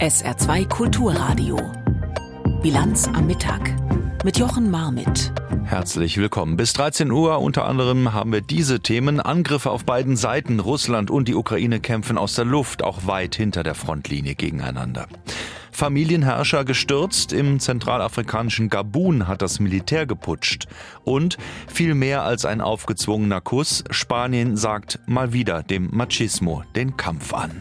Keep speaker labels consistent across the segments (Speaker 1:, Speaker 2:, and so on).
Speaker 1: SR2 Kulturradio. Bilanz am Mittag mit Jochen Marmit.
Speaker 2: Herzlich willkommen. Bis 13 Uhr unter anderem haben wir diese Themen. Angriffe auf beiden Seiten. Russland und die Ukraine kämpfen aus der Luft, auch weit hinter der Frontlinie gegeneinander. Familienherrscher gestürzt. Im zentralafrikanischen Gabun hat das Militär geputscht. Und viel mehr als ein aufgezwungener Kuss. Spanien sagt mal wieder dem Machismo den Kampf an.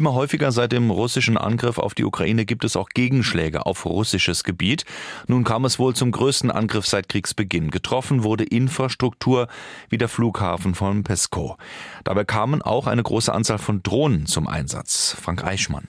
Speaker 2: Immer häufiger seit dem russischen Angriff auf die Ukraine gibt es auch Gegenschläge auf russisches Gebiet. Nun kam es wohl zum größten Angriff seit Kriegsbeginn. Getroffen wurde Infrastruktur wie der Flughafen von Pesko. Dabei kamen auch eine große Anzahl von Drohnen zum Einsatz. Frank Eichmann.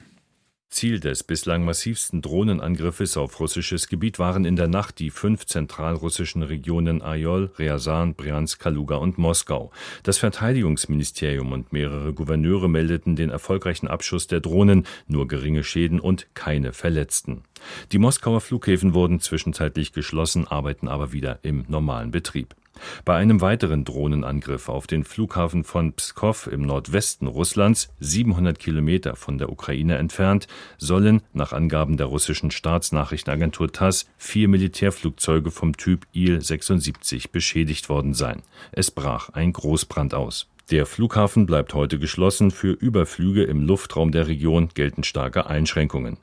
Speaker 3: Ziel des bislang massivsten Drohnenangriffes auf russisches Gebiet waren in der Nacht die fünf zentralrussischen Regionen Ajol, Ryazan, Bryansk, Kaluga und Moskau. Das Verteidigungsministerium und mehrere Gouverneure meldeten den erfolgreichen Abschuss der Drohnen, nur geringe Schäden und keine Verletzten. Die Moskauer Flughäfen wurden zwischenzeitlich geschlossen, arbeiten aber wieder im normalen Betrieb. Bei einem weiteren Drohnenangriff auf den Flughafen von Pskov im Nordwesten Russlands, 700 Kilometer von der Ukraine entfernt, sollen nach Angaben der russischen Staatsnachrichtenagentur TASS vier Militärflugzeuge vom Typ Il-76 beschädigt worden sein. Es brach ein Großbrand aus. Der Flughafen bleibt heute geschlossen. Für Überflüge im Luftraum der Region gelten starke Einschränkungen.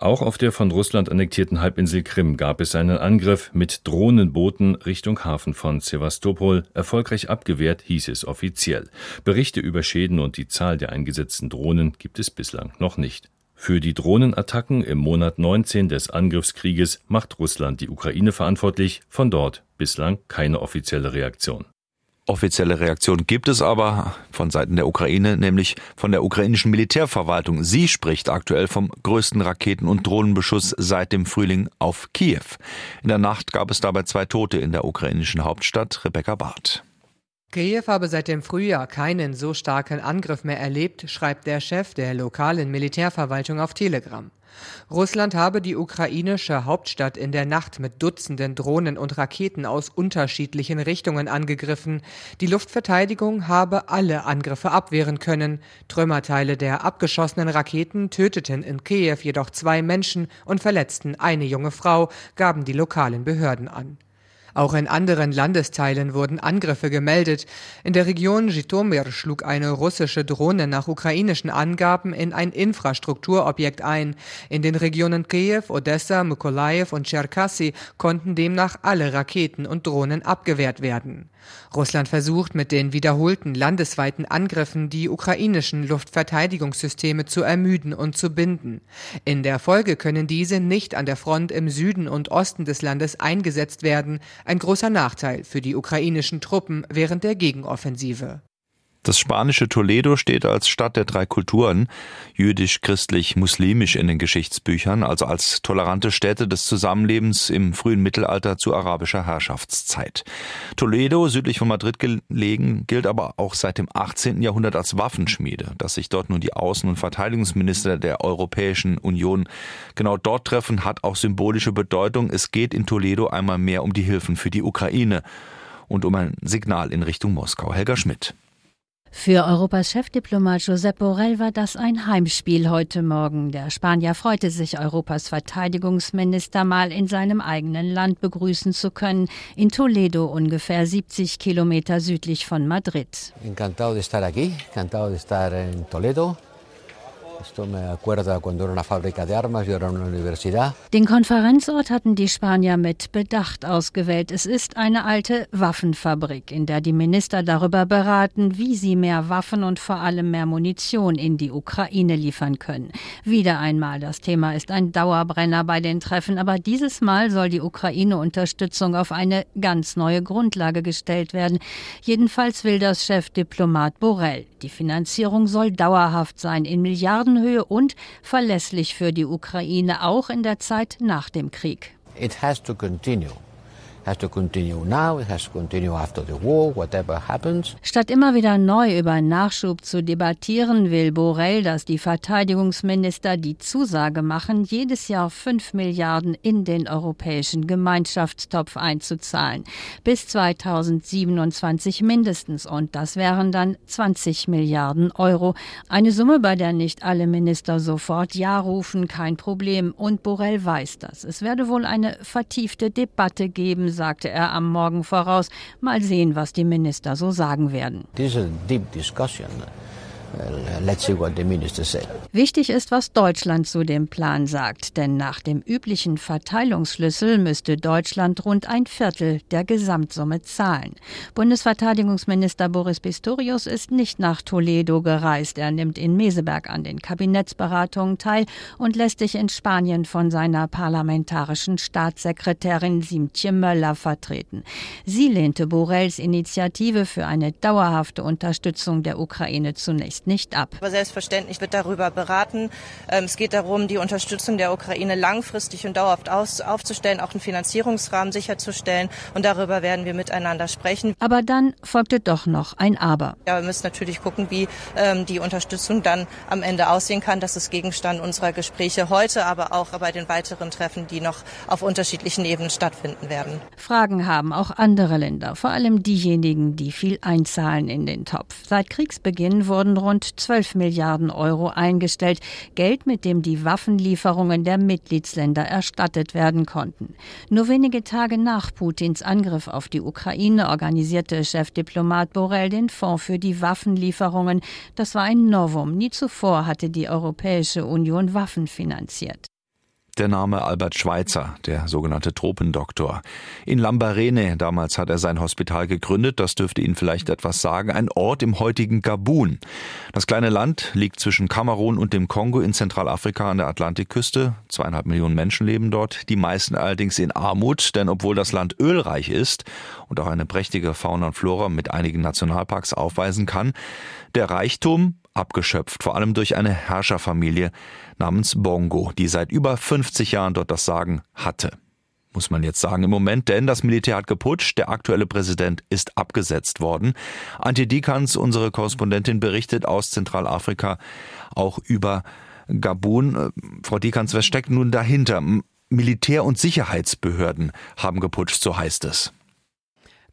Speaker 3: Auch auf der von Russland annektierten Halbinsel Krim gab es einen Angriff mit Drohnenbooten Richtung Hafen von Sevastopol. Erfolgreich abgewehrt hieß es offiziell. Berichte über Schäden und die Zahl der eingesetzten Drohnen gibt es bislang noch nicht. Für die Drohnenattacken im Monat 19 des Angriffskrieges macht Russland die Ukraine verantwortlich, von dort bislang keine offizielle Reaktion.
Speaker 2: Offizielle Reaktion gibt es aber von Seiten der Ukraine, nämlich von der ukrainischen Militärverwaltung. Sie spricht aktuell vom größten Raketen- und Drohnenbeschuss seit dem Frühling auf Kiew. In der Nacht gab es dabei zwei Tote in der ukrainischen Hauptstadt. Rebecca Barth.
Speaker 4: Kiew habe seit dem Frühjahr keinen so starken Angriff mehr erlebt, schreibt der Chef der lokalen Militärverwaltung auf Telegram. Russland habe die ukrainische Hauptstadt in der Nacht mit Dutzenden Drohnen und Raketen aus unterschiedlichen Richtungen angegriffen. Die Luftverteidigung habe alle Angriffe abwehren können. Trümmerteile der abgeschossenen Raketen töteten in Kiew jedoch zwei Menschen und verletzten eine junge Frau, gaben die lokalen Behörden an. Auch in anderen Landesteilen wurden Angriffe gemeldet. In der Region Jitomir schlug eine russische Drohne nach ukrainischen Angaben in ein Infrastrukturobjekt ein. In den Regionen Kiew, Odessa, Mykolaiv und Cherkassy konnten demnach alle Raketen und Drohnen abgewehrt werden. Russland versucht mit den wiederholten landesweiten Angriffen die ukrainischen Luftverteidigungssysteme zu ermüden und zu binden. In der Folge können diese nicht an der Front im Süden und Osten des Landes eingesetzt werden, ein großer Nachteil für die ukrainischen Truppen während der Gegenoffensive.
Speaker 2: Das spanische Toledo steht als Stadt der drei Kulturen, jüdisch, christlich, muslimisch in den Geschichtsbüchern, also als tolerante Städte des Zusammenlebens im frühen Mittelalter zu arabischer Herrschaftszeit. Toledo, südlich von Madrid gelegen, gilt aber auch seit dem 18. Jahrhundert als Waffenschmiede. Dass sich dort nun die Außen- und Verteidigungsminister der Europäischen Union genau dort treffen, hat auch symbolische Bedeutung. Es geht in Toledo einmal mehr um die Hilfen für die Ukraine und um ein Signal in Richtung Moskau. Helga Schmidt.
Speaker 5: Für Europas Chefdiplomat Josep Borrell war das ein Heimspiel heute Morgen. Der Spanier freute sich, Europas Verteidigungsminister mal in seinem eigenen Land begrüßen zu können, in Toledo, ungefähr 70 Kilometer südlich von Madrid.
Speaker 6: Encantado de estar aquí, encantado de estar en Toledo.
Speaker 5: Den Konferenzort hatten die Spanier mit Bedacht ausgewählt. Es ist eine alte Waffenfabrik, in der die Minister darüber beraten, wie sie mehr Waffen und vor allem mehr Munition in die Ukraine liefern können. Wieder einmal, das Thema ist ein Dauerbrenner bei den Treffen, aber dieses Mal soll die Ukraine-Unterstützung auf eine ganz neue Grundlage gestellt werden. Jedenfalls will das Chefdiplomat Borrell. Die Finanzierung soll dauerhaft sein in Milliarden Milliardenhöhe und verlässlich für die Ukraine auch in der Zeit nach dem Krieg.
Speaker 6: It has to continue.
Speaker 5: Statt immer wieder neu über Nachschub zu debattieren, will Borrell, dass die Verteidigungsminister die Zusage machen, jedes Jahr 5 Milliarden in den europäischen Gemeinschaftstopf einzuzahlen. Bis 2027 mindestens. Und das wären dann 20 Milliarden Euro. Eine Summe, bei der nicht alle Minister sofort Ja rufen, kein Problem. Und Borrell weiß das. Es werde wohl eine vertiefte Debatte geben, sagte er am Morgen voraus. Mal sehen, was die Minister so sagen werden.
Speaker 6: A deep discussion. Said.
Speaker 5: Wichtig ist, was Deutschland zu dem Plan sagt, denn nach dem üblichen Verteilungsschlüssel müsste Deutschland rund ein Viertel der Gesamtsumme zahlen. Bundesverteidigungsminister Boris Pistorius ist nicht nach Toledo gereist. Er nimmt in Meseberg an den Kabinettsberatungen teil und lässt sich in Spanien von seiner parlamentarischen Staatssekretärin Simtje Möller vertreten. Sie lehnte Borrells Initiative für eine dauerhafte Unterstützung der Ukraine zunächst nicht ab.
Speaker 7: Aber selbstverständlich wird darüber beraten. Ähm, es geht darum, die Unterstützung der Ukraine langfristig und dauerhaft aufzustellen, auch einen Finanzierungsrahmen sicherzustellen. Und darüber werden wir miteinander sprechen.
Speaker 5: Aber dann folgte doch noch ein Aber.
Speaker 7: Ja, wir müssen natürlich gucken, wie ähm, die Unterstützung dann am Ende aussehen kann. Das ist Gegenstand unserer Gespräche heute, aber auch bei den weiteren Treffen, die noch auf unterschiedlichen Ebenen stattfinden werden.
Speaker 5: Fragen haben auch andere Länder, vor allem diejenigen, die viel einzahlen in den Topf. Seit Kriegsbeginn wurden rund rund 12 Milliarden Euro eingestellt, Geld, mit dem die Waffenlieferungen der Mitgliedsländer erstattet werden konnten. Nur wenige Tage nach Putins Angriff auf die Ukraine organisierte Chefdiplomat Borrell den Fonds für die Waffenlieferungen. Das war ein Novum. Nie zuvor hatte die Europäische Union Waffen finanziert
Speaker 2: der Name Albert Schweitzer, der sogenannte Tropendoktor. In Lambarene, damals hat er sein Hospital gegründet, das dürfte Ihnen vielleicht etwas sagen, ein Ort im heutigen Gabun. Das kleine Land liegt zwischen Kamerun und dem Kongo in Zentralafrika an der Atlantikküste. Zweieinhalb Millionen Menschen leben dort, die meisten allerdings in Armut, denn obwohl das Land ölreich ist und auch eine prächtige Fauna und Flora mit einigen Nationalparks aufweisen kann, der Reichtum abgeschöpft, vor allem durch eine Herrscherfamilie namens Bongo, die seit über 50 Jahren dort das Sagen hatte. Muss man jetzt sagen im Moment, denn das Militär hat geputscht, der aktuelle Präsident ist abgesetzt worden. Antje Dikans, unsere Korrespondentin, berichtet aus Zentralafrika auch über Gabun. Äh, Frau Dikans, was steckt nun dahinter? Militär- und Sicherheitsbehörden haben geputscht, so heißt es.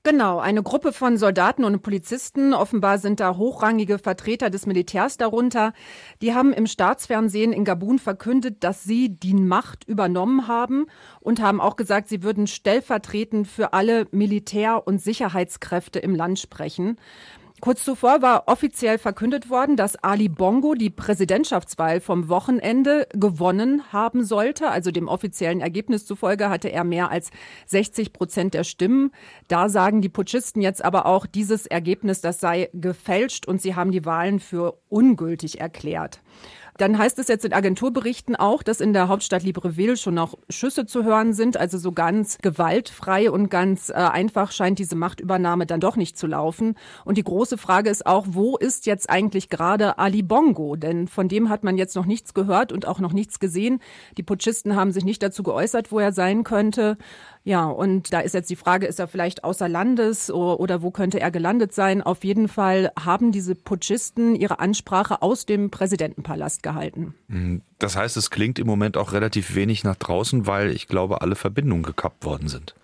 Speaker 8: Genau, eine Gruppe von Soldaten und Polizisten, offenbar sind da hochrangige Vertreter des Militärs darunter, die haben im Staatsfernsehen in Gabun verkündet, dass sie die Macht übernommen haben und haben auch gesagt, sie würden stellvertretend für alle Militär- und Sicherheitskräfte im Land sprechen. Kurz zuvor war offiziell verkündet worden, dass Ali Bongo die Präsidentschaftswahl vom Wochenende gewonnen haben sollte. Also dem offiziellen Ergebnis zufolge hatte er mehr als 60 Prozent der Stimmen. Da sagen die Putschisten jetzt aber auch, dieses Ergebnis, das sei gefälscht und sie haben die Wahlen für ungültig erklärt. Dann heißt es jetzt in Agenturberichten auch, dass in der Hauptstadt Libreville schon noch Schüsse zu hören sind. Also so ganz gewaltfrei und ganz äh, einfach scheint diese Machtübernahme dann doch nicht zu laufen. Und die große Frage ist auch, wo ist jetzt eigentlich gerade Ali Bongo? Denn von dem hat man jetzt noch nichts gehört und auch noch nichts gesehen. Die Putschisten haben sich nicht dazu geäußert, wo er sein könnte. Ja, und da ist jetzt die Frage, ist er vielleicht außer Landes oder wo könnte er gelandet sein? Auf jeden Fall haben diese Putschisten ihre Ansprache aus dem Präsidentenpalast gehalten.
Speaker 2: Mhm. Das heißt, es klingt im Moment auch relativ wenig nach draußen, weil ich glaube, alle Verbindungen gekappt worden sind.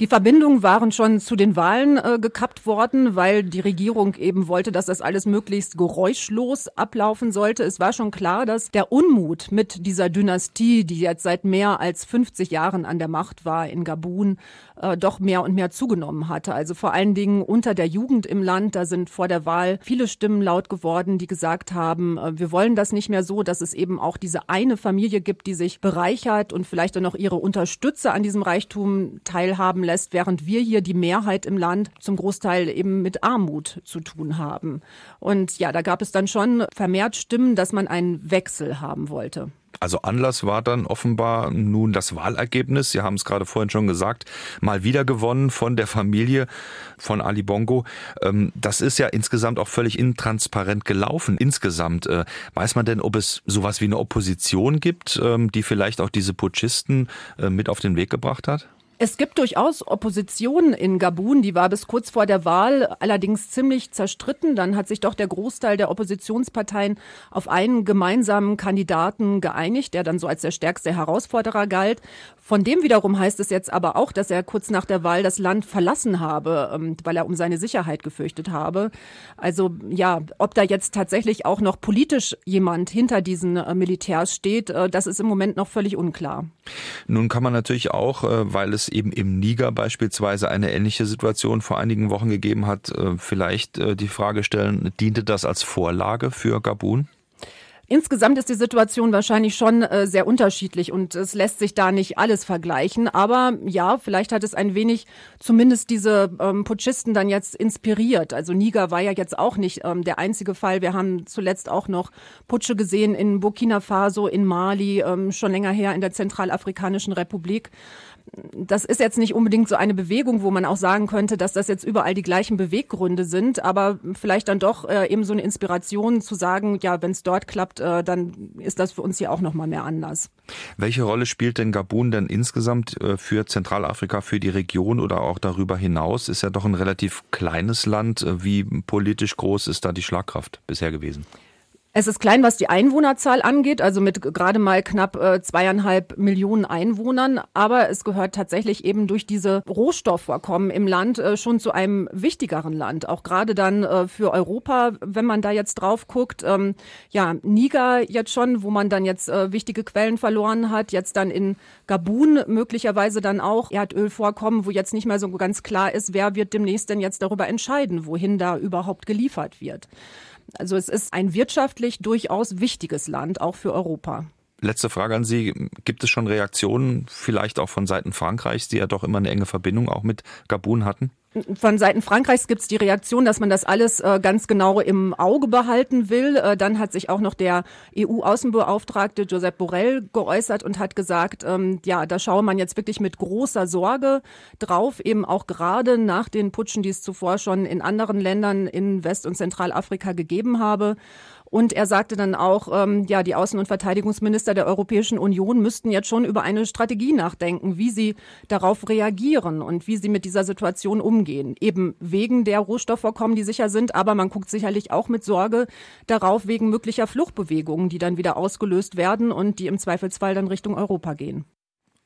Speaker 8: Die Verbindungen waren schon zu den Wahlen äh, gekappt worden, weil die Regierung eben wollte, dass das alles möglichst geräuschlos ablaufen sollte. Es war schon klar, dass der Unmut mit dieser Dynastie, die jetzt seit mehr als 50 Jahren an der Macht war in Gabun, äh, doch mehr und mehr zugenommen hatte. Also vor allen Dingen unter der Jugend im Land, da sind vor der Wahl viele Stimmen laut geworden, die gesagt haben, äh, wir wollen das nicht mehr so, dass es eben auch diese eine Familie gibt, die sich bereichert und vielleicht dann noch ihre Unterstützer an diesem Reichtum teilhaben lässt, während wir hier die Mehrheit im Land zum Großteil eben mit Armut zu tun haben. Und ja, da gab es dann schon vermehrt Stimmen, dass man einen Wechsel haben wollte.
Speaker 2: Also Anlass war dann offenbar nun das Wahlergebnis. Sie haben es gerade vorhin schon gesagt, mal wieder gewonnen von der Familie von Ali Bongo. Ähm, das ist ja insgesamt auch völlig intransparent gelaufen. Insgesamt äh, weiß man denn, ob es sowas wie eine Opposition gibt, ähm, die vielleicht auch diese Putschisten äh, mit auf den Weg gebracht hat?
Speaker 8: Es gibt durchaus Opposition in Gabun, die war bis kurz vor der Wahl allerdings ziemlich zerstritten. Dann hat sich doch der Großteil der Oppositionsparteien auf einen gemeinsamen Kandidaten geeinigt, der dann so als der stärkste Herausforderer galt. Von dem wiederum heißt es jetzt aber auch, dass er kurz nach der Wahl das Land verlassen habe, ähm, weil er um seine Sicherheit gefürchtet habe. Also ja, ob da jetzt tatsächlich auch noch politisch jemand hinter diesen äh, Militärs steht, äh, das ist im Moment noch völlig unklar.
Speaker 2: Nun kann man natürlich auch, äh, weil es eben im Niger beispielsweise eine ähnliche Situation vor einigen Wochen gegeben hat, äh, vielleicht äh, die Frage stellen, diente das als Vorlage für Gabun?
Speaker 8: Insgesamt ist die Situation wahrscheinlich schon äh, sehr unterschiedlich und es lässt sich da nicht alles vergleichen. Aber ja, vielleicht hat es ein wenig zumindest diese ähm, Putschisten dann jetzt inspiriert. Also Niger war ja jetzt auch nicht ähm, der einzige Fall. Wir haben zuletzt auch noch Putsche gesehen in Burkina Faso, in Mali, ähm, schon länger her in der Zentralafrikanischen Republik das ist jetzt nicht unbedingt so eine Bewegung, wo man auch sagen könnte, dass das jetzt überall die gleichen Beweggründe sind, aber vielleicht dann doch äh, eben so eine Inspiration zu sagen, ja, wenn es dort klappt, äh, dann ist das für uns hier auch noch mal mehr anders.
Speaker 2: Welche Rolle spielt denn Gabun denn insgesamt äh, für Zentralafrika, für die Region oder auch darüber hinaus? Ist ja doch ein relativ kleines Land. Äh, wie politisch groß ist da die Schlagkraft bisher gewesen?
Speaker 8: Es ist klein, was die Einwohnerzahl angeht, also mit gerade mal knapp äh, zweieinhalb Millionen Einwohnern. Aber es gehört tatsächlich eben durch diese Rohstoffvorkommen im Land äh, schon zu einem wichtigeren Land. Auch gerade dann äh, für Europa, wenn man da jetzt drauf guckt. Ähm, ja, Niger jetzt schon, wo man dann jetzt äh, wichtige Quellen verloren hat. Jetzt dann in Gabun möglicherweise dann auch Erdölvorkommen, wo jetzt nicht mehr so ganz klar ist, wer wird demnächst denn jetzt darüber entscheiden, wohin da überhaupt geliefert wird. Also es ist ein wirtschaftlich durchaus wichtiges Land, auch für Europa.
Speaker 2: Letzte Frage an Sie. Gibt es schon Reaktionen, vielleicht auch von Seiten Frankreichs, die ja doch immer eine enge Verbindung auch mit Gabun hatten?
Speaker 8: Von Seiten Frankreichs gibt es die Reaktion, dass man das alles äh, ganz genau im Auge behalten will. Äh, dann hat sich auch noch der EU-Außenbeauftragte Josep Borrell geäußert und hat gesagt, ähm, ja, da schaue man jetzt wirklich mit großer Sorge drauf, eben auch gerade nach den Putschen, die es zuvor schon in anderen Ländern in West- und Zentralafrika gegeben habe. Und er sagte dann auch, ähm, ja, die Außen- und Verteidigungsminister der Europäischen Union müssten jetzt schon über eine Strategie nachdenken, wie sie darauf reagieren und wie sie mit dieser Situation umgehen. Eben wegen der Rohstoffvorkommen, die sicher sind, aber man guckt sicherlich auch mit Sorge darauf, wegen möglicher Fluchtbewegungen, die dann wieder ausgelöst werden und die im Zweifelsfall dann Richtung Europa gehen.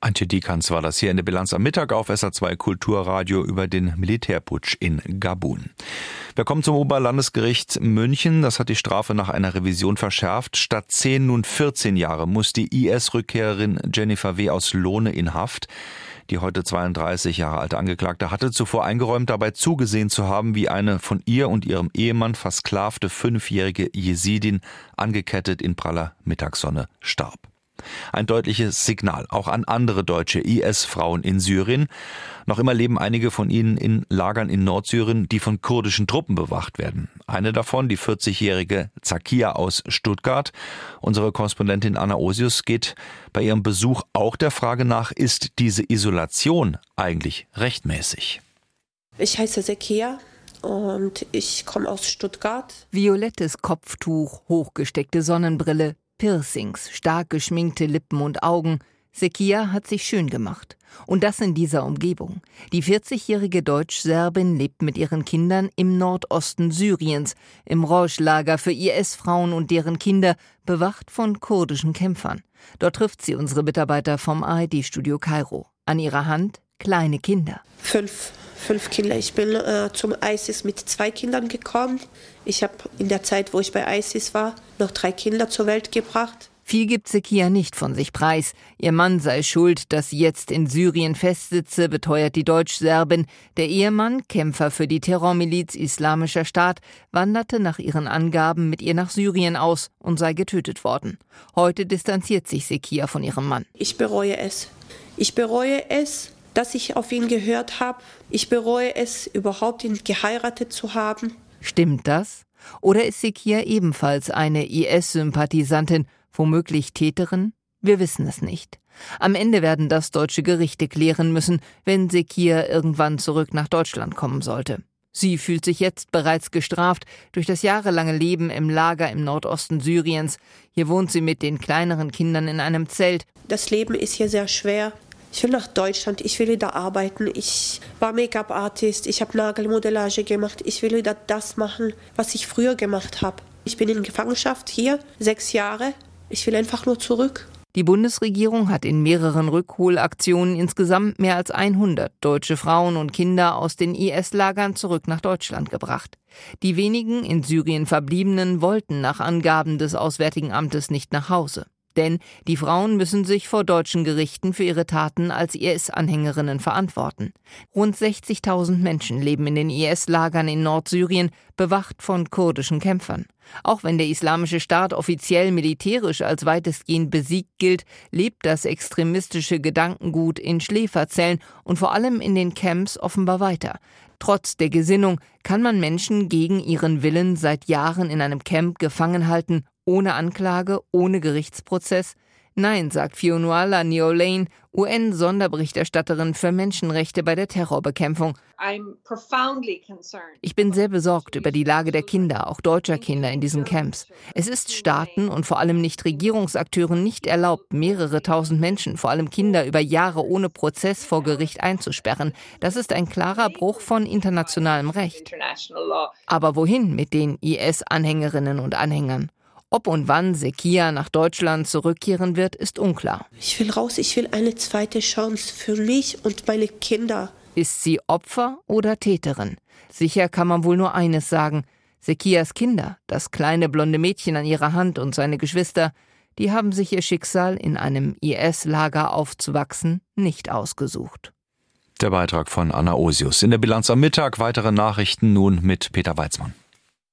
Speaker 2: Antje Dikans war das hier in der Bilanz am Mittag auf SA2 Kulturradio über den Militärputsch in Gabun. Wir kommen zum Oberlandesgericht München. Das hat die Strafe nach einer Revision verschärft. Statt 10 nun 14 Jahre muss die IS-Rückkehrerin Jennifer W. aus Lohne in Haft. Die heute 32 Jahre alte Angeklagte hatte zuvor eingeräumt, dabei zugesehen zu haben, wie eine von ihr und ihrem Ehemann versklavte fünfjährige Jesidin angekettet in praller Mittagssonne starb. Ein deutliches Signal auch an andere deutsche IS-Frauen in Syrien. Noch immer leben einige von ihnen in Lagern in Nordsyrien, die von kurdischen Truppen bewacht werden. Eine davon, die 40-jährige Zakia aus Stuttgart. Unsere Korrespondentin Anna Osius geht bei ihrem Besuch auch der Frage nach, ist diese Isolation eigentlich rechtmäßig?
Speaker 9: Ich heiße Zakia und ich komme aus Stuttgart.
Speaker 10: Violettes Kopftuch, hochgesteckte Sonnenbrille, Piercings, stark geschminkte Lippen und Augen. Sekia hat sich schön gemacht. Und das in dieser Umgebung. Die 40-jährige Deutsch-Serbin lebt mit ihren Kindern im Nordosten Syriens, im Rojh-Lager für IS-Frauen und deren Kinder, bewacht von kurdischen Kämpfern. Dort trifft sie unsere Mitarbeiter vom ARD-Studio Kairo. An ihrer Hand kleine Kinder.
Speaker 9: Fünf fünf Kinder. Ich bin äh, zum ISIS mit zwei Kindern gekommen. Ich habe in der Zeit, wo ich bei ISIS war, noch drei Kinder zur Welt gebracht.
Speaker 10: Viel gibt Sekia nicht von sich preis. Ihr Mann sei schuld, dass sie jetzt in Syrien festsitze, beteuert die Deutsch-Serbin. Der Ehemann, Kämpfer für die Terrormiliz Islamischer Staat, wanderte nach ihren Angaben mit ihr nach Syrien aus und sei getötet worden. Heute distanziert sich Sekia von ihrem Mann.
Speaker 9: Ich bereue es. Ich bereue es, dass ich auf ihn gehört habe. Ich bereue es, überhaupt ihn geheiratet zu haben.
Speaker 10: Stimmt das? Oder ist Sekia ebenfalls eine IS-Sympathisantin, womöglich Täterin? Wir wissen es nicht. Am Ende werden das deutsche Gerichte klären müssen, wenn Sekir irgendwann zurück nach Deutschland kommen sollte. Sie fühlt sich jetzt bereits gestraft durch das jahrelange Leben im Lager im Nordosten Syriens. Hier wohnt sie mit den kleineren Kindern in einem Zelt.
Speaker 9: Das Leben ist hier sehr schwer. Ich will nach Deutschland, ich will wieder arbeiten. Ich war Make-up-Artist, ich habe Nagelmodellage gemacht. Ich will wieder das machen, was ich früher gemacht habe. Ich bin in Gefangenschaft hier, sechs Jahre. Ich will einfach nur zurück.
Speaker 10: Die Bundesregierung hat in mehreren Rückholaktionen insgesamt mehr als 100 deutsche Frauen und Kinder aus den IS-Lagern zurück nach Deutschland gebracht. Die wenigen in Syrien Verbliebenen wollten nach Angaben des Auswärtigen Amtes nicht nach Hause. Denn die Frauen müssen sich vor deutschen Gerichten für ihre Taten als IS-Anhängerinnen verantworten. Rund 60.000 Menschen leben in den IS-Lagern in Nordsyrien, bewacht von kurdischen Kämpfern. Auch wenn der Islamische Staat offiziell militärisch als weitestgehend besiegt gilt, lebt das extremistische Gedankengut in Schläferzellen und vor allem in den Camps offenbar weiter. Trotz der Gesinnung kann man Menschen gegen ihren Willen seit Jahren in einem Camp gefangen halten ohne Anklage, ohne Gerichtsprozess? Nein, sagt Fionnuala Neolane, UN-Sonderberichterstatterin für Menschenrechte bei der Terrorbekämpfung. Ich bin sehr besorgt über die Lage der Kinder, auch deutscher Kinder in diesen Camps. Es ist Staaten und vor allem nicht Regierungsakteuren nicht erlaubt, mehrere tausend Menschen, vor allem Kinder, über Jahre ohne Prozess vor Gericht einzusperren. Das ist ein klarer Bruch von internationalem Recht. Aber wohin mit den IS-Anhängerinnen und Anhängern? Ob und wann Sekia nach Deutschland zurückkehren wird, ist unklar.
Speaker 9: Ich will raus, ich will eine zweite Chance für mich und meine Kinder.
Speaker 10: Ist sie Opfer oder Täterin? Sicher kann man wohl nur eines sagen. Sekias Kinder, das kleine blonde Mädchen an ihrer Hand und seine Geschwister, die haben sich ihr Schicksal in einem IS-Lager aufzuwachsen nicht ausgesucht.
Speaker 2: Der Beitrag von Anna Osius. In der Bilanz am Mittag weitere Nachrichten nun mit Peter Weizmann.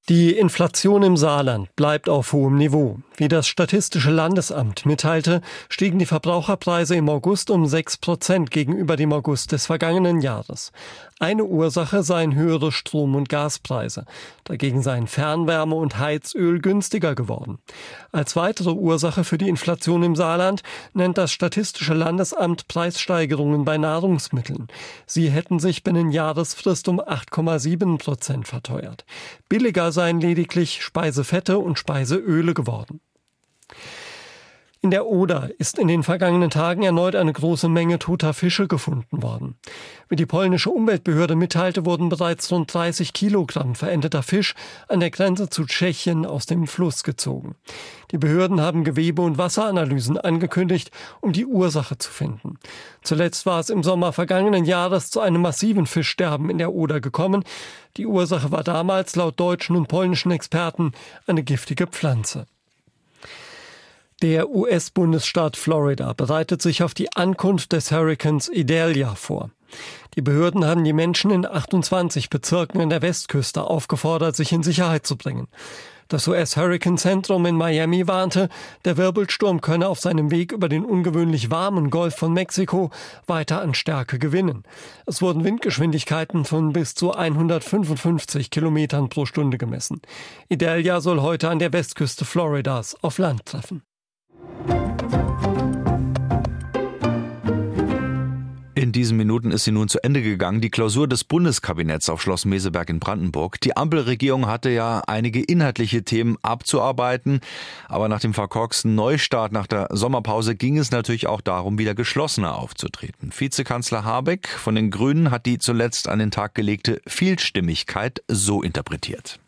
Speaker 11: Die Inflation im Saarland bleibt auf hohem Niveau. Wie das Statistische Landesamt mitteilte, stiegen die Verbraucherpreise im August um 6 Prozent gegenüber dem August des vergangenen Jahres. Eine Ursache seien höhere Strom- und Gaspreise. Dagegen seien Fernwärme und Heizöl günstiger geworden. Als weitere Ursache für die Inflation im Saarland nennt das Statistische Landesamt Preissteigerungen bei Nahrungsmitteln. Sie hätten sich binnen Jahresfrist um 8,7 Prozent verteuert. Billiger seien lediglich Speisefette und Speiseöle geworden. In der Oder ist in den vergangenen Tagen erneut eine große Menge toter Fische gefunden worden. Wie die polnische Umweltbehörde mitteilte, wurden bereits rund 30 Kilogramm verendeter Fisch an der Grenze zu Tschechien aus dem Fluss gezogen. Die Behörden haben Gewebe- und Wasseranalysen angekündigt, um die Ursache zu finden. Zuletzt war es im Sommer vergangenen Jahres zu einem massiven Fischsterben in der Oder gekommen. Die Ursache war damals laut deutschen und polnischen Experten eine giftige Pflanze. Der US-Bundesstaat Florida bereitet sich auf die Ankunft des Hurrikans Idalia vor. Die Behörden haben die Menschen in 28 Bezirken in der Westküste aufgefordert, sich in Sicherheit zu bringen. Das US-Hurricane-Zentrum in Miami warnte, der Wirbelsturm könne auf seinem Weg über den ungewöhnlich warmen Golf von Mexiko weiter an Stärke gewinnen. Es wurden Windgeschwindigkeiten von bis zu 155 Kilometern pro Stunde gemessen. Idalia soll heute an der Westküste Floridas auf Land treffen.
Speaker 2: In diesen Minuten ist sie nun zu Ende gegangen, die Klausur des Bundeskabinetts auf Schloss Meseberg in Brandenburg. Die Ampelregierung hatte ja einige inhaltliche Themen abzuarbeiten, aber nach dem verkorksten Neustart nach der Sommerpause ging es natürlich auch darum, wieder geschlossener aufzutreten. Vizekanzler Habeck von den Grünen hat die zuletzt an den Tag gelegte Vielstimmigkeit so interpretiert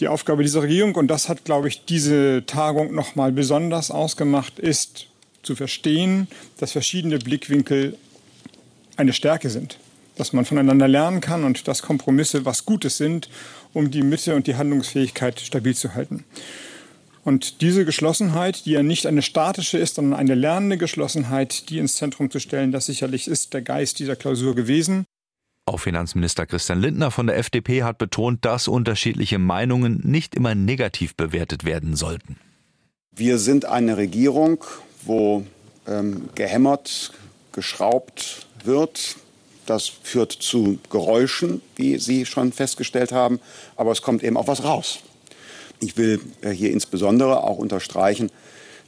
Speaker 12: die Aufgabe dieser Regierung, und das hat, glaube ich, diese Tagung noch mal besonders ausgemacht, ist zu verstehen, dass verschiedene Blickwinkel eine Stärke sind, dass man voneinander lernen kann und dass Kompromisse was Gutes sind, um die Mitte und die Handlungsfähigkeit stabil zu halten. Und diese Geschlossenheit, die ja nicht eine statische ist, sondern eine lernende Geschlossenheit, die ins Zentrum zu stellen, das sicherlich ist der Geist dieser Klausur gewesen.
Speaker 2: Auch Finanzminister Christian Lindner von der FDP hat betont, dass unterschiedliche Meinungen nicht immer negativ bewertet werden sollten.
Speaker 13: Wir sind eine Regierung, wo ähm, gehämmert, geschraubt wird. Das führt zu Geräuschen, wie Sie schon festgestellt haben, aber es kommt eben auch was raus. Ich will äh, hier insbesondere auch unterstreichen,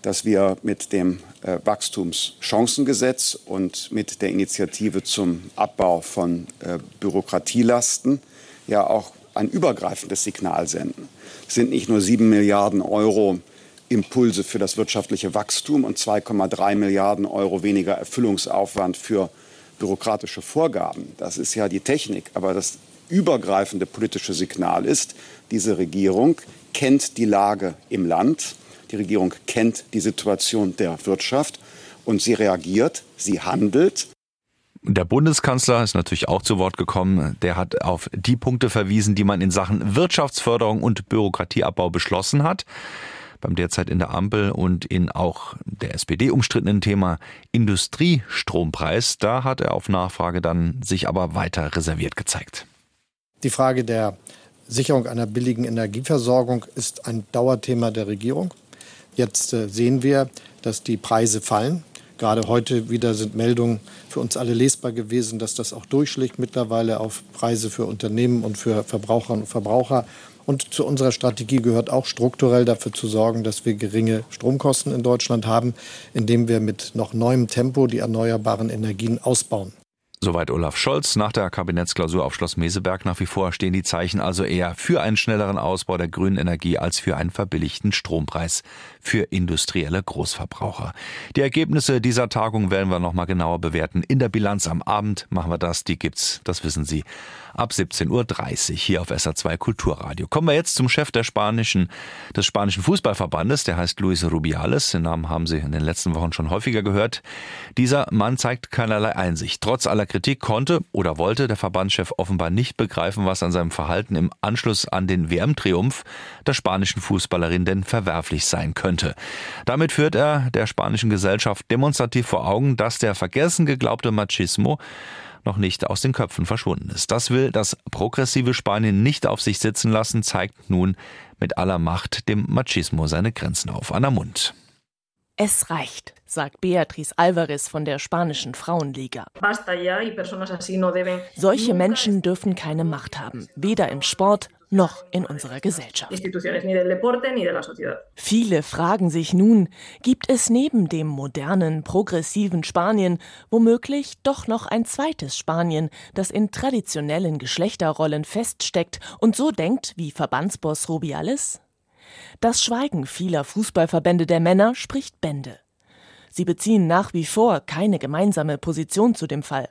Speaker 13: dass wir mit dem äh, Wachstumschancengesetz und mit der Initiative zum Abbau von äh, Bürokratielasten ja auch ein übergreifendes Signal senden. Es sind nicht nur sieben Milliarden Euro Impulse für das wirtschaftliche Wachstum und 2,3 Milliarden Euro weniger Erfüllungsaufwand für bürokratische Vorgaben. Das ist ja die Technik. Aber das übergreifende politische Signal ist, diese Regierung kennt die Lage im Land, die Regierung kennt die Situation der Wirtschaft und sie reagiert, sie handelt.
Speaker 2: Der Bundeskanzler ist natürlich auch zu Wort gekommen. Der hat auf die Punkte verwiesen, die man in Sachen Wirtschaftsförderung und Bürokratieabbau beschlossen hat. Beim derzeit in der Ampel und in auch der SPD umstrittenen Thema Industriestrompreis, da hat er auf Nachfrage dann sich aber weiter reserviert gezeigt.
Speaker 14: Die Frage der Sicherung einer billigen Energieversorgung ist ein Dauerthema der Regierung. Jetzt äh, sehen wir, dass die Preise fallen. Gerade heute wieder sind Meldungen für uns alle lesbar gewesen, dass das auch durchschlägt mittlerweile auf Preise für Unternehmen und für Verbraucherinnen und Verbraucher. Und zu unserer Strategie gehört auch strukturell dafür zu sorgen, dass wir geringe Stromkosten in Deutschland haben, indem wir mit noch neuem Tempo die erneuerbaren Energien ausbauen.
Speaker 2: Soweit Olaf Scholz. Nach der Kabinettsklausur auf Schloss Meseberg nach wie vor stehen die Zeichen also eher für einen schnelleren Ausbau der grünen Energie als für einen verbilligten Strompreis für industrielle Großverbraucher. Die Ergebnisse dieser Tagung werden wir nochmal genauer bewerten. In der Bilanz am Abend machen wir das. Die gibt's, das wissen Sie, ab 17.30 Uhr hier auf SA2 Kulturradio. Kommen wir jetzt zum Chef der spanischen, des spanischen Fußballverbandes. Der heißt Luis Rubiales. Den Namen haben Sie in den letzten Wochen schon häufiger gehört. Dieser Mann zeigt keinerlei Einsicht. Trotz aller Kritik konnte oder wollte der Verbandschef offenbar nicht begreifen, was an seinem Verhalten im Anschluss an den WM-Triumph der spanischen Fußballerin denn verwerflich sein könnte. Damit führt er der spanischen Gesellschaft demonstrativ vor Augen, dass der vergessen geglaubte Machismo noch nicht aus den Köpfen verschwunden ist. Das will das progressive Spanien nicht auf sich sitzen lassen, zeigt nun mit aller Macht dem Machismo seine Grenzen auf. Anna Mund.
Speaker 15: Es reicht, sagt Beatriz Alvarez von der spanischen Frauenliga. Solche Menschen dürfen keine Macht haben, weder im Sport noch in unserer Gesellschaft. Viele fragen sich nun, gibt es neben dem modernen, progressiven Spanien womöglich doch noch ein zweites Spanien, das in traditionellen Geschlechterrollen feststeckt und so denkt wie Verbandsboss Rubiales? Das Schweigen vieler Fußballverbände der Männer spricht Bände. Sie beziehen nach wie vor keine gemeinsame Position zu dem Fall.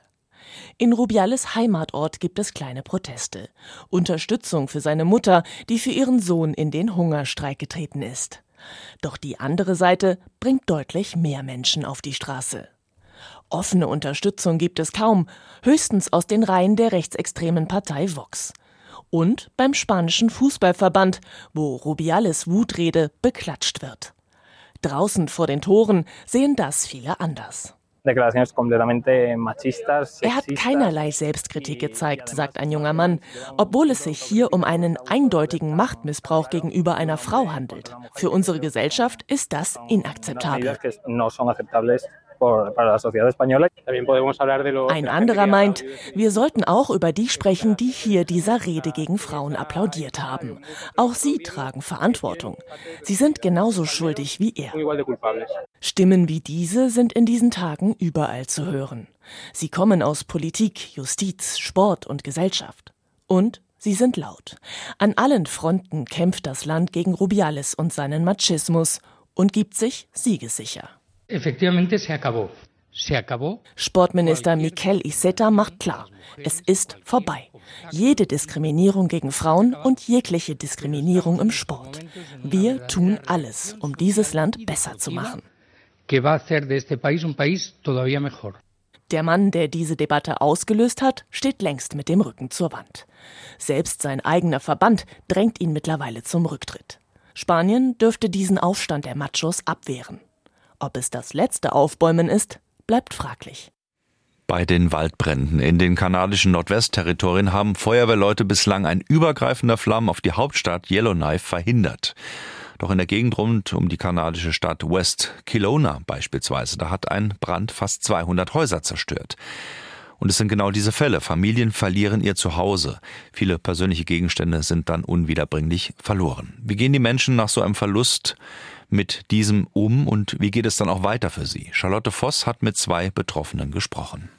Speaker 15: In Rubiales Heimatort gibt es kleine Proteste. Unterstützung für seine Mutter, die für ihren Sohn in den Hungerstreik getreten ist. Doch die andere Seite bringt deutlich mehr Menschen auf die Straße. Offene Unterstützung gibt es kaum, höchstens aus den Reihen der rechtsextremen Partei Vox und beim spanischen Fußballverband, wo Rubiales Wutrede beklatscht wird. Draußen vor den Toren sehen das viele anders. Er hat keinerlei Selbstkritik gezeigt, sagt ein junger Mann, obwohl es sich hier um einen eindeutigen Machtmissbrauch gegenüber einer Frau handelt. Für unsere Gesellschaft ist das inakzeptabel. Ein anderer meint, wir sollten auch über die sprechen, die hier dieser Rede gegen Frauen applaudiert haben. Auch sie tragen Verantwortung. Sie sind genauso schuldig wie er. Stimmen wie diese sind in diesen Tagen überall zu hören. Sie kommen aus Politik, Justiz, Sport und Gesellschaft. Und sie sind laut. An allen Fronten kämpft das Land gegen Rubiales und seinen Machismus und gibt sich siegessicher. Sportminister Miquel Iceta macht klar, es ist vorbei. Jede Diskriminierung gegen Frauen und jegliche Diskriminierung im Sport. Wir tun alles, um dieses Land besser zu machen. Der Mann, der diese Debatte ausgelöst hat, steht längst mit dem Rücken zur Wand. Selbst sein eigener Verband drängt ihn mittlerweile zum Rücktritt. Spanien dürfte diesen Aufstand der Machos abwehren. Ob es das letzte Aufbäumen ist, bleibt fraglich.
Speaker 2: Bei den Waldbränden in den kanadischen Nordwestterritorien haben Feuerwehrleute bislang ein übergreifender Flammen auf die Hauptstadt Yellowknife verhindert. Doch in der Gegend rund um die kanadische Stadt West Kelowna beispielsweise, da hat ein Brand fast 200 Häuser zerstört. Und es sind genau diese Fälle. Familien verlieren ihr Zuhause. Viele persönliche Gegenstände sind dann unwiederbringlich verloren. Wie gehen die Menschen nach so einem Verlust mit diesem um und wie geht es dann auch weiter für sie? Charlotte Voss hat mit zwei Betroffenen gesprochen.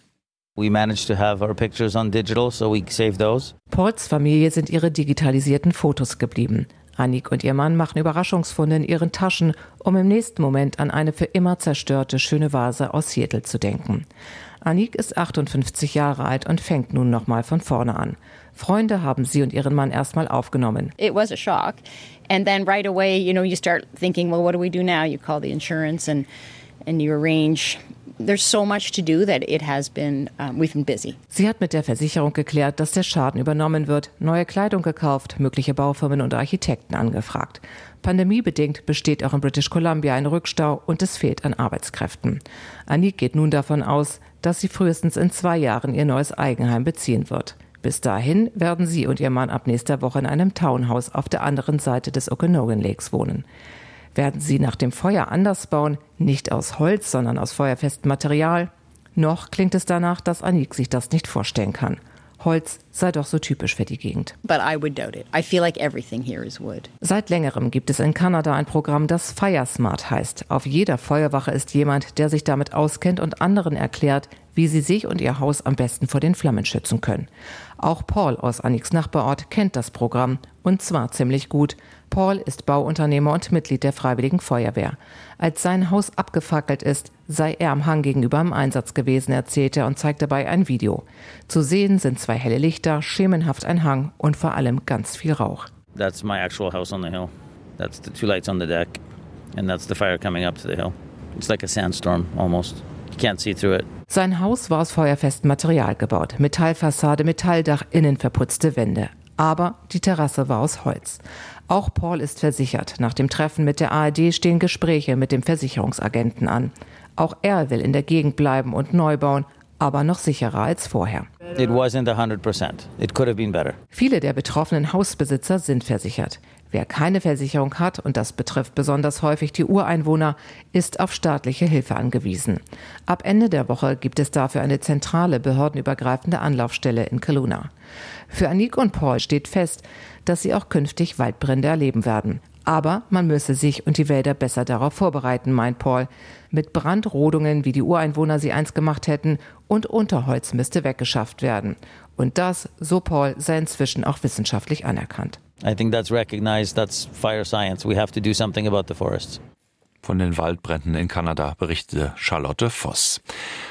Speaker 16: Pauls Familie sind ihre digitalisierten Fotos geblieben. Annik und ihr Mann machen Überraschungsfunde in ihren Taschen, um im nächsten Moment an eine für immer zerstörte schöne Vase aus Seattle zu denken. Annik ist 58 Jahre alt und fängt nun nochmal von vorne an. Freunde haben sie und ihren Mann erstmal aufgenommen.
Speaker 17: It was a shock. And then right away, you know, you start thinking, well, what do we do now? You call the insurance and and you arrange there's so much to do that it has been um, we've been busy.
Speaker 16: Sie hat mit der Versicherung geklärt, dass der Schaden übernommen wird, neue Kleidung gekauft, mögliche Baufirmen und Architekten angefragt. Pandemiebedingt besteht auch in British Columbia ein Rückstau und es fehlt an Arbeitskräften. Anik geht nun davon aus, dass sie frühestens in zwei Jahren ihr neues Eigenheim beziehen wird. Bis dahin werden sie und ihr Mann ab nächster Woche in einem Townhouse auf der anderen Seite des Okanogan Lakes wohnen. Werden sie nach dem Feuer anders bauen, nicht aus Holz, sondern aus feuerfestem Material? Noch klingt es danach, dass Anik sich das nicht vorstellen kann. Holz sei doch so typisch für die Gegend.
Speaker 17: Like
Speaker 16: Seit längerem gibt es in Kanada ein Programm, das Fire Smart heißt. Auf jeder Feuerwache ist jemand, der sich damit auskennt und anderen erklärt, wie sie sich und ihr Haus am besten vor den Flammen schützen können. Auch Paul aus Anniks Nachbarort kennt das Programm und zwar ziemlich gut. Paul ist Bauunternehmer und Mitglied der Freiwilligen Feuerwehr. Als sein Haus abgefackelt ist, sei er am Hang gegenüber im Einsatz gewesen, erzählt er und zeigt dabei ein Video. Zu sehen sind zwei helle Lichter, schemenhaft ein Hang und vor allem ganz viel Rauch.
Speaker 18: That's my actual house on the hill. That's the two lights on the deck and that's the fire coming up to the hill. It's like a sandstorm almost. Can't see through it.
Speaker 16: Sein Haus war aus feuerfestem Material gebaut. Metallfassade, Metalldach, innen verputzte Wände. Aber die Terrasse war aus Holz. Auch Paul ist versichert. Nach dem Treffen mit der ARD stehen Gespräche mit dem Versicherungsagenten an. Auch er will in der Gegend bleiben und neu bauen, aber noch sicherer als vorher.
Speaker 18: It wasn't 100%. It could have been better.
Speaker 16: Viele der betroffenen Hausbesitzer sind versichert. Wer keine Versicherung hat, und das betrifft besonders häufig die Ureinwohner, ist auf staatliche Hilfe angewiesen. Ab Ende der Woche gibt es dafür eine zentrale behördenübergreifende Anlaufstelle in Kelowna. Für Anik und Paul steht fest, dass sie auch künftig Waldbrände erleben werden. Aber man müsse sich und die Wälder besser darauf vorbereiten, meint Paul. Mit Brandrodungen, wie die Ureinwohner sie einst gemacht hätten, und Unterholz müsste weggeschafft werden. Und das, so Paul, sei inzwischen auch wissenschaftlich anerkannt.
Speaker 18: I think that's recognized. That's fire science. We have to do something about the forests.
Speaker 2: Von den Waldbränden in Kanada berichtete Charlotte Voss.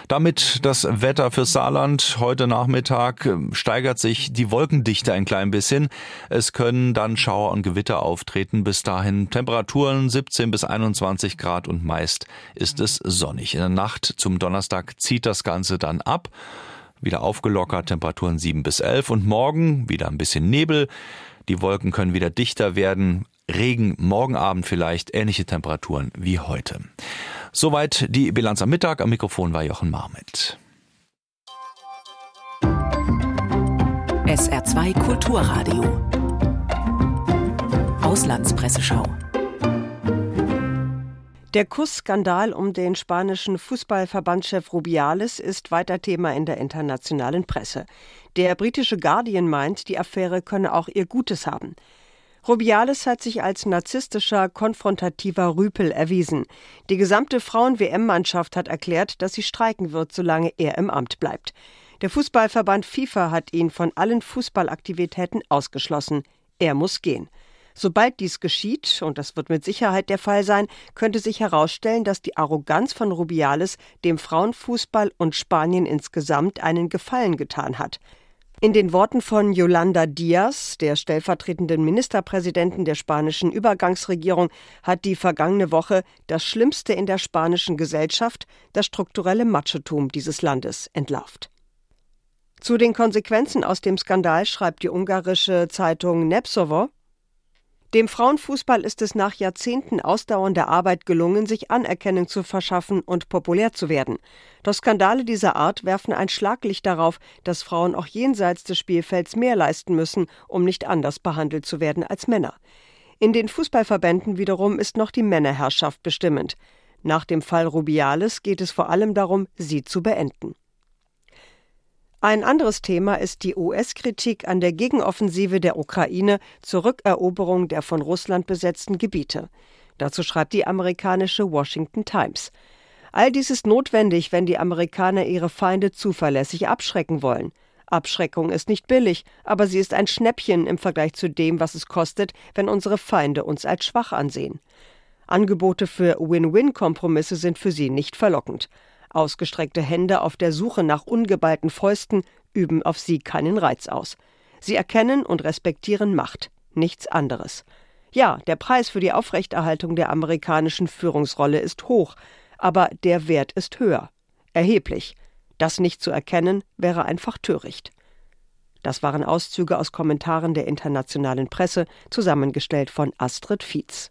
Speaker 2: Damit das Wetter für Saarland heute Nachmittag ähm, steigert sich die Wolkendichte ein klein bisschen. Es können dann Schauer und Gewitter auftreten. Bis dahin Temperaturen 17 bis 21 Grad und meist ist es sonnig. In der Nacht zum Donnerstag zieht das Ganze dann ab. Wieder aufgelockert, Temperaturen 7 bis 11 und morgen wieder ein bisschen Nebel. Die Wolken können wieder dichter werden. Regen morgen Abend vielleicht, ähnliche Temperaturen wie heute. Soweit die Bilanz am Mittag. Am Mikrofon war Jochen Marmit.
Speaker 1: SR2 Kulturradio. Auslandspresseschau.
Speaker 19: Der Kussskandal um den spanischen Fußballverbandschef Rubiales ist weiter Thema in der internationalen Presse. Der britische Guardian meint, die Affäre könne auch ihr Gutes haben. Rubiales hat sich als narzisstischer, konfrontativer Rüpel erwiesen. Die gesamte Frauen-WM-Mannschaft hat erklärt, dass sie streiken wird, solange er im Amt bleibt. Der Fußballverband FIFA hat ihn von allen Fußballaktivitäten ausgeschlossen. Er muss gehen. Sobald dies geschieht, und das wird mit Sicherheit der Fall sein, könnte sich herausstellen, dass die Arroganz von Rubiales dem Frauenfußball und Spanien insgesamt einen Gefallen getan hat. In den Worten von Yolanda Diaz, der stellvertretenden Ministerpräsidentin der spanischen Übergangsregierung, hat die vergangene Woche das Schlimmste in der spanischen Gesellschaft, das strukturelle Machotum dieses Landes, entlarvt. Zu den Konsequenzen aus dem Skandal schreibt die ungarische Zeitung Nepsovo, dem Frauenfußball ist es nach Jahrzehnten ausdauernder Arbeit gelungen, sich Anerkennung zu verschaffen und populär zu werden. Doch Skandale dieser Art werfen ein Schlaglicht darauf, dass Frauen auch jenseits des Spielfelds mehr leisten müssen, um nicht anders behandelt zu werden als Männer. In den Fußballverbänden wiederum ist noch die Männerherrschaft bestimmend. Nach dem Fall Rubiales geht es vor allem darum, sie zu beenden. Ein anderes Thema ist die US-Kritik an der Gegenoffensive der Ukraine zur Rückeroberung der von Russland besetzten Gebiete. Dazu schreibt die amerikanische Washington Times. All dies ist notwendig, wenn die Amerikaner ihre Feinde zuverlässig abschrecken wollen. Abschreckung ist nicht billig, aber sie ist ein Schnäppchen im Vergleich zu dem, was es kostet, wenn unsere Feinde uns als schwach ansehen. Angebote für Win-Win-Kompromisse sind für sie nicht verlockend. Ausgestreckte Hände auf der Suche nach ungeballten Fäusten üben auf sie keinen Reiz aus. Sie erkennen und respektieren Macht, nichts anderes. Ja, der Preis für die Aufrechterhaltung der amerikanischen Führungsrolle ist hoch, aber der Wert ist höher. Erheblich. Das nicht zu erkennen, wäre einfach töricht. Das waren Auszüge aus Kommentaren der internationalen Presse, zusammengestellt von Astrid Fietz.